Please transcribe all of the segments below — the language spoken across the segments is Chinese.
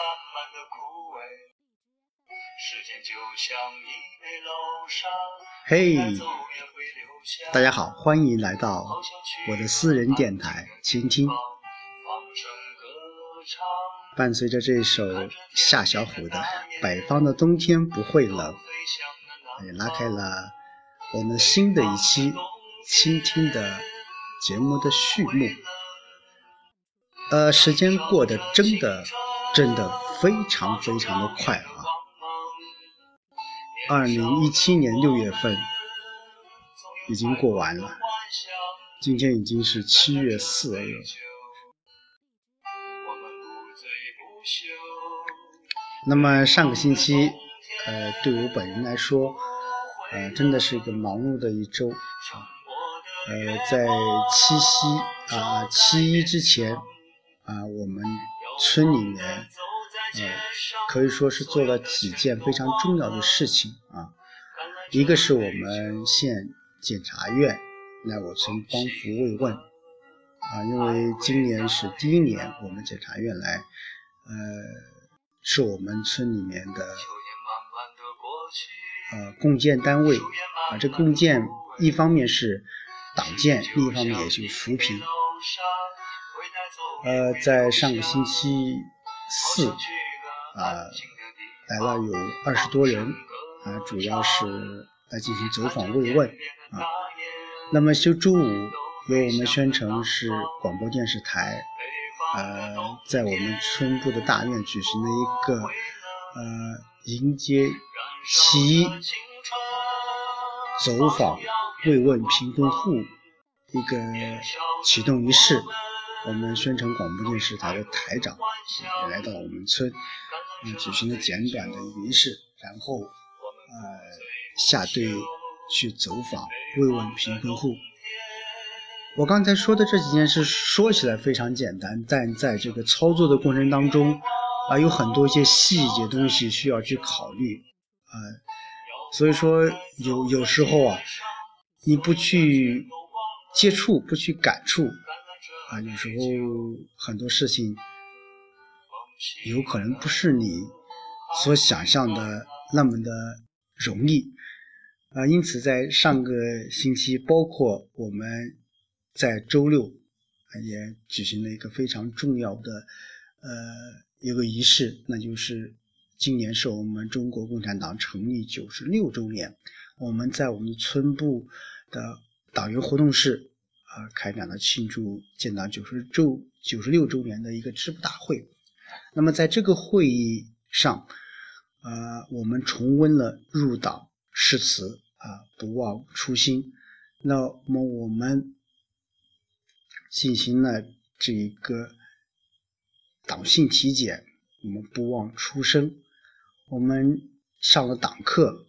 慢慢的枯萎，时间就像一杯老沙，嘿。大家好，欢迎来到我的私人电台倾听。伴随着这首夏小虎的《北方的冬天不会冷》，也拉开了我们新的一期倾听的节目的序幕。呃，时间过得真的真的非常非常的快啊！二零一七年六月份已经过完了，今天已经是七月四日。那么上个星期，呃，对我本人来说，呃，真的是一个忙碌的一周啊。呃，在七夕啊，七一之前啊，我们村里面，呃，可以说是做了几件非常重要的事情啊。一个是我们县检察院来我村帮扶慰问啊，因为今年是第一年，我们检察院来，呃。是我们村里面的呃共建单位啊，这共建一方面是党建，另一方面也是扶贫。呃，在上个星期四啊，来了有二十多人啊，主要是来进行走访慰问啊。那么就周五由我们宣城市广播电视台。呃，在我们村部的大院举行了一个呃迎接七一走访慰问贫困户一个启动仪式。我们宣城广播电视台的台长也来到我们村，嗯，举行了简短的仪式，然后呃下队去走访慰问贫困户。我刚才说的这几件事说起来非常简单，但在这个操作的过程当中，啊，有很多一些细节东西需要去考虑，啊，所以说有有时候啊，你不去接触，不去感触，啊，有时候很多事情有可能不是你所想象的那么的容易，啊，因此在上个星期，包括我们。在周六，也举行了一个非常重要的，呃，一个仪式，那就是今年是我们中国共产党成立九十六周年，我们在我们村部的党员活动室啊，开展了庆祝建党九十周九十六周年的一个支部大会。那么在这个会议上，呃，我们重温了入党誓词啊，不忘初心。那么我们。进行了这个党性体检，我们不忘初生；我们上了党课，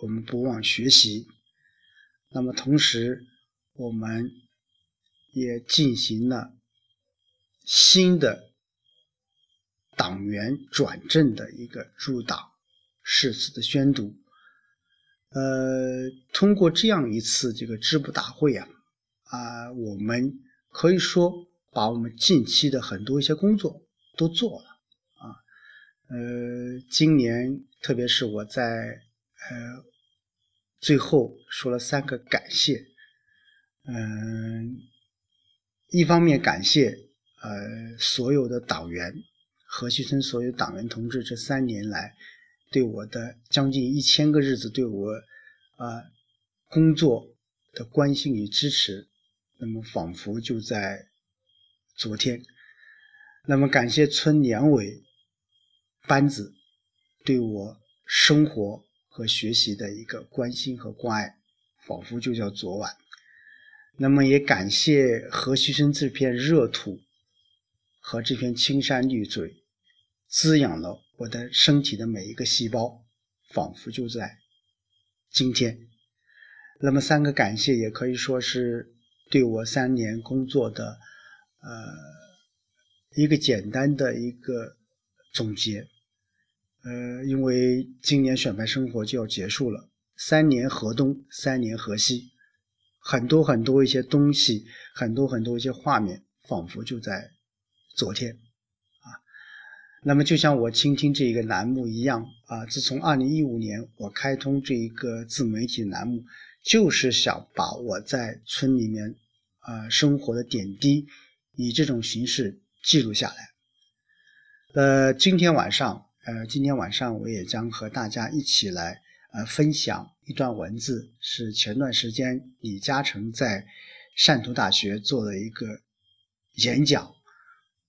我们不忘学习。那么同时，我们也进行了新的党员转正的一个入党誓词的宣读。呃，通过这样一次这个支部大会啊，啊，我们。可以说，把我们近期的很多一些工作都做了啊。呃，今年特别是我在呃最后说了三个感谢，嗯，一方面感谢呃所有的党员，河西村所有党员同志这三年来对我的将近一千个日子对我啊工作的关心与支持。那么仿佛就在昨天，那么感谢村两委班子对我生活和学习的一个关心和关爱，仿佛就叫昨晚。那么也感谢河西村这片热土和这片青山绿水，滋养了我的身体的每一个细胞，仿佛就在今天。那么三个感谢也可以说是。对我三年工作的，呃，一个简单的一个总结，呃，因为今年选派生活就要结束了，三年河东，三年河西，很多很多一些东西，很多很多一些画面，仿佛就在昨天啊。那么就像我倾听这一个栏目一样啊，自从二零一五年我开通这一个自媒体栏目，就是想把我在村里面啊生活的点滴，以这种形式记录下来。呃，今天晚上，呃，今天晚上我也将和大家一起来呃分享一段文字，是前段时间李嘉诚在汕头大学做的一个演讲，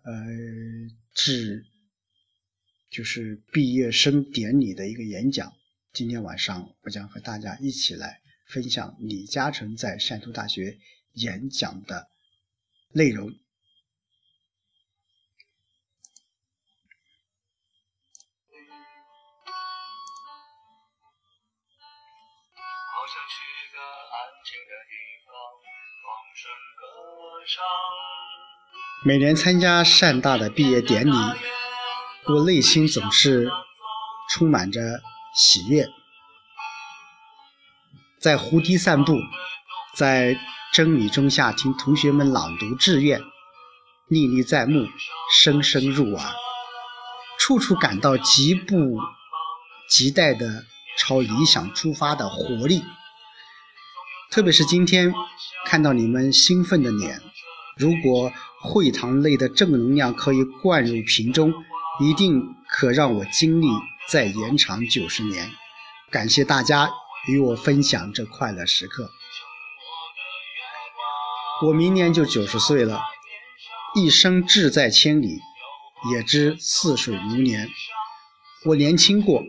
呃，致就是毕业生典礼的一个演讲。今天晚上我将和大家一起来分享李嘉诚在汕头大学演讲的内容。每年参加汕大的毕业典礼，我内心总是充满着喜悦。在湖堤散步，在真理中下听同学们朗读志愿，历历在目，声声入耳，处处感到极不及待的朝理想出发的活力。特别是今天看到你们兴奋的脸，如果会堂内的正能量可以灌入瓶中，一定可让我精力再延长九十年。感谢大家与我分享这快乐时刻。我明年就九十岁了，一生志在千里，也知似水如年。我年轻过，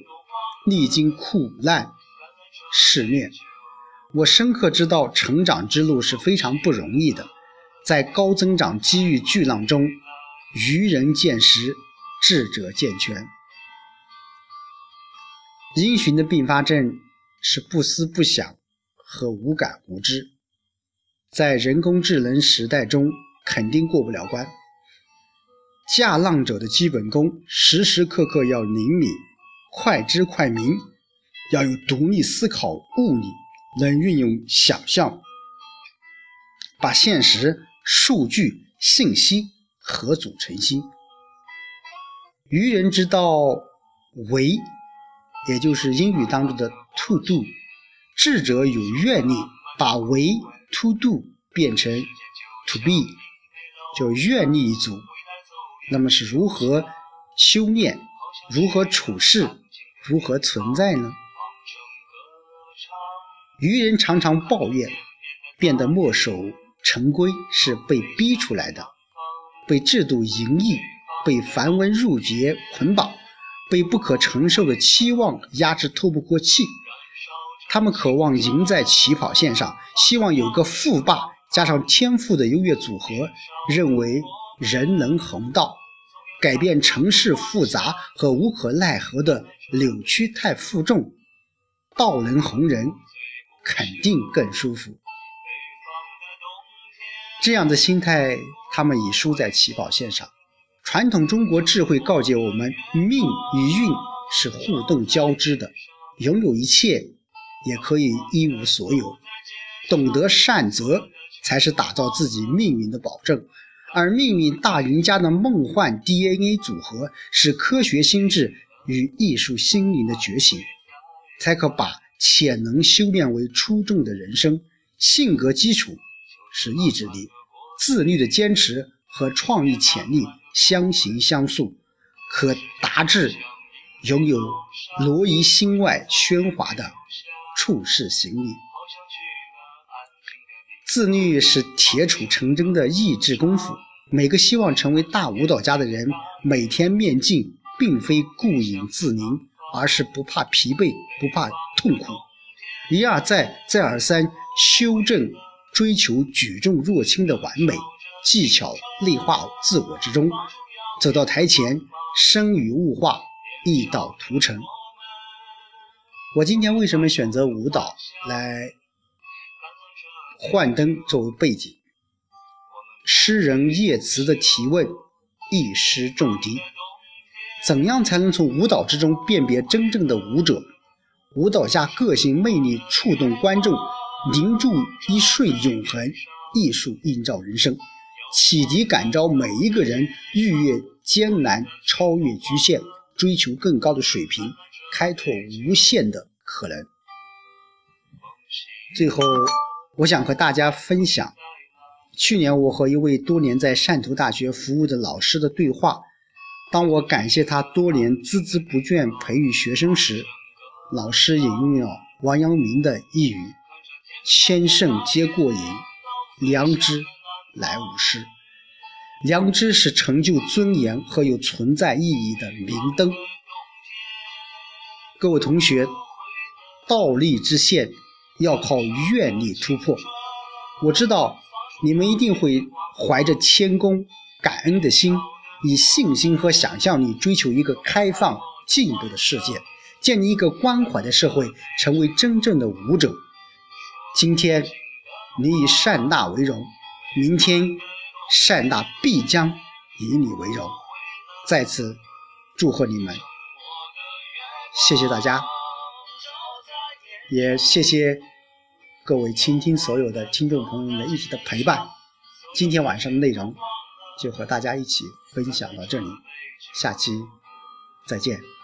历经苦难试炼。我深刻知道，成长之路是非常不容易的，在高增长机遇巨浪中，愚人见时，智者见全。因循的并发症是不思不想和无感无知，在人工智能时代中肯定过不了关。驾浪者的基本功，时时刻刻要灵敏、快知快明，要有独立思考、悟理。能运用想象，把现实、数据、信息合组成新。愚人之道为，也就是英语当中的 to do；智者有愿力，把为 to do 变成 to be，就愿力一组。那么是如何修炼？如何处事？如何存在呢？愚人常常抱怨，变得墨守成规是被逼出来的，被制度淫役、被繁文缛节捆绑，被不可承受的期望压制透不过气。他们渴望赢在起跑线上，希望有个富霸加上天赋的优越组合，认为人能横道，改变城市复杂和无可奈何的扭曲太负重，道能红人。肯定更舒服。这样的心态，他们已输在起跑线上。传统中国智慧告诫我们：命与运是互动交织的，拥有一切，也可以一无所有。懂得善择，才是打造自己命运的保证。而命运大赢家的梦幻 DNA 组合，是科学心智与艺术心灵的觉醒，才可把。潜能修炼为出众的人生，性格基础是意志力、自律的坚持和创意潜力相形相塑，可达至拥有罗衣心外喧哗的处世行力。自律是铁杵成针的意志功夫。每个希望成为大舞蹈家的人，每天面镜，并非顾影自怜。而是不怕疲惫，不怕痛苦，一而再，再而三修正，追求举重若轻的完美技巧，内化自我之中，走到台前，生于物化，意到图成。我今天为什么选择舞蹈来幻灯作为背景？诗人叶慈的提问，一诗中敌。怎样才能从舞蹈之中辨别真正的舞者？舞蹈家个性魅力触动观众，凝注一瞬永恒。艺术映照人生，启迪感召每一个人逾越艰难、超越局限、追求更高的水平、开拓无限的可能。最后，我想和大家分享，去年我和一位多年在汕头大学服务的老师的对话。当我感谢他多年孜孜不倦培育学生时，老师引用了王阳明的一语：“千圣皆过瘾，良知来吾师。”良知是成就尊严和有存在意义的明灯。各位同学，道力之线要靠愿力突破。我知道你们一定会怀着谦恭、感恩的心。以信心和想象力追求一个开放、进步的世界，建立一个关怀的社会，成为真正的舞者。今天你以善大为荣，明天善大必将以你为荣。在此祝贺你们，谢谢大家，也谢谢各位倾听所有的听众朋友们一直的陪伴。今天晚上的内容。就和大家一起分享到这里，下期再见。